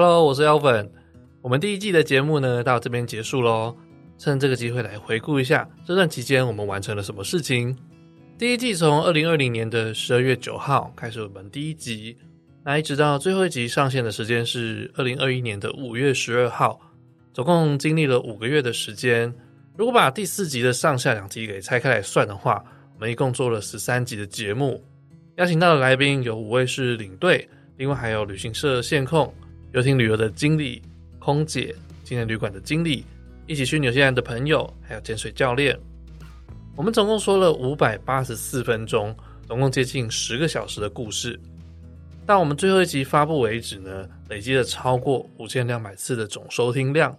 Hello，我是 Alvin。我们第一季的节目呢，到这边结束喽。趁这个机会来回顾一下这段期间我们完成了什么事情。第一季从二零二零年的十二月九号开始，我们第一集，那一直到最后一集上线的时间是二零二一年的五月十二号，总共经历了五个月的时间。如果把第四集的上下两集给拆开来算的话，我们一共做了十三集的节目。邀请到的来宾有五位是领队，另外还有旅行社线控、游艇旅游的经理、空姐、青年旅馆的经理，一起去纽西兰的朋友，还有潜水教练。我们总共说了五百八十四分钟，总共接近十个小时的故事。到我们最后一集发布为止呢，累积了超过五千两百次的总收听量。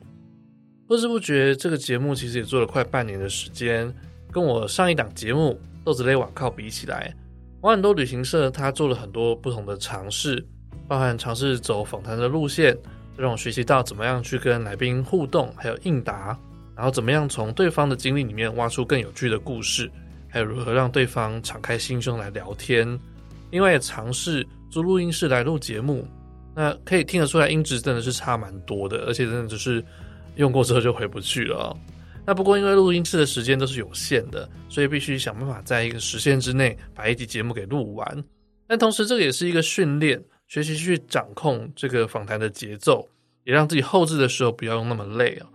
不知不觉，这个节目其实也做了快半年的时间。跟我上一档节目《豆子类网靠》比起来，我很多旅行社他做了很多不同的尝试，包含尝试走访谈的路线，让我学习到怎么样去跟来宾互动，还有应答。然后怎么样从对方的经历里面挖出更有趣的故事，还有如何让对方敞开心胸来聊天。另外也尝试租录音室来录节目，那可以听得出来音质真的是差蛮多的，而且真的就是用过之后就回不去了。那不过因为录音室的时间都是有限的，所以必须想办法在一个时限之内把一集节目给录完。但同时这个也是一个训练，学习去掌控这个访谈的节奏，也让自己后置的时候不要用那么累啊。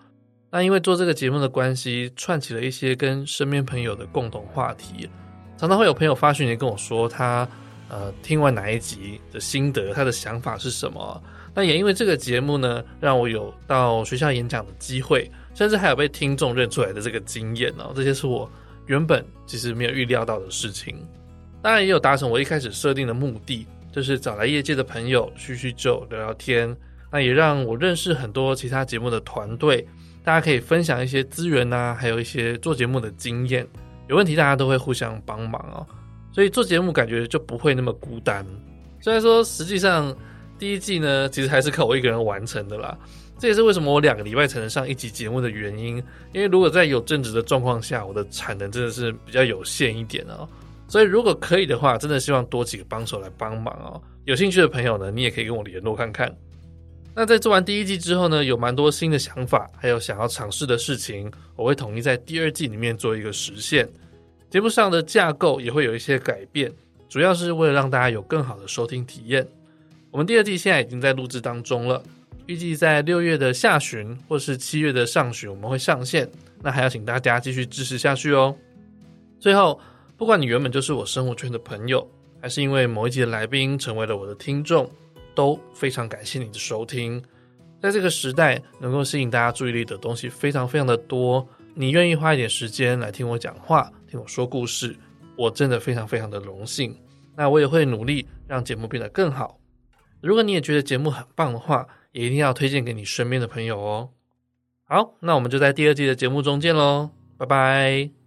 那因为做这个节目的关系，串起了一些跟身边朋友的共同话题，常常会有朋友发讯息跟我说他呃听完哪一集的心得，他的想法是什么。那也因为这个节目呢，让我有到学校演讲的机会，甚至还有被听众认出来的这个经验哦。这些是我原本其实没有预料到的事情。当然也有达成我一开始设定的目的，就是找来业界的朋友叙叙旧、聊聊天。那也让我认识很多其他节目的团队。大家可以分享一些资源呐、还有一些做节目的经验。有问题大家都会互相帮忙哦，所以做节目感觉就不会那么孤单。虽然说实际上第一季呢，其实还是靠我一个人完成的啦。这也是为什么我两个礼拜才能上一集节目的原因。因为如果在有正职的状况下，我的产能真的是比较有限一点哦。所以如果可以的话，真的希望多几个帮手来帮忙哦。有兴趣的朋友呢，你也可以跟我联络看看。那在做完第一季之后呢，有蛮多新的想法，还有想要尝试的事情，我会统一在第二季里面做一个实现。节目上的架构也会有一些改变，主要是为了让大家有更好的收听体验。我们第二季现在已经在录制当中了，预计在六月的下旬或是七月的上旬我们会上线。那还要请大家继续支持下去哦。最后，不管你原本就是我生活圈的朋友，还是因为某一集的来宾成为了我的听众。都非常感谢你的收听，在这个时代，能够吸引大家注意力的东西非常非常的多。你愿意花一点时间来听我讲话，听我说故事，我真的非常非常的荣幸。那我也会努力让节目变得更好。如果你也觉得节目很棒的话，也一定要推荐给你身边的朋友哦。好，那我们就在第二季的节目中见喽，拜拜。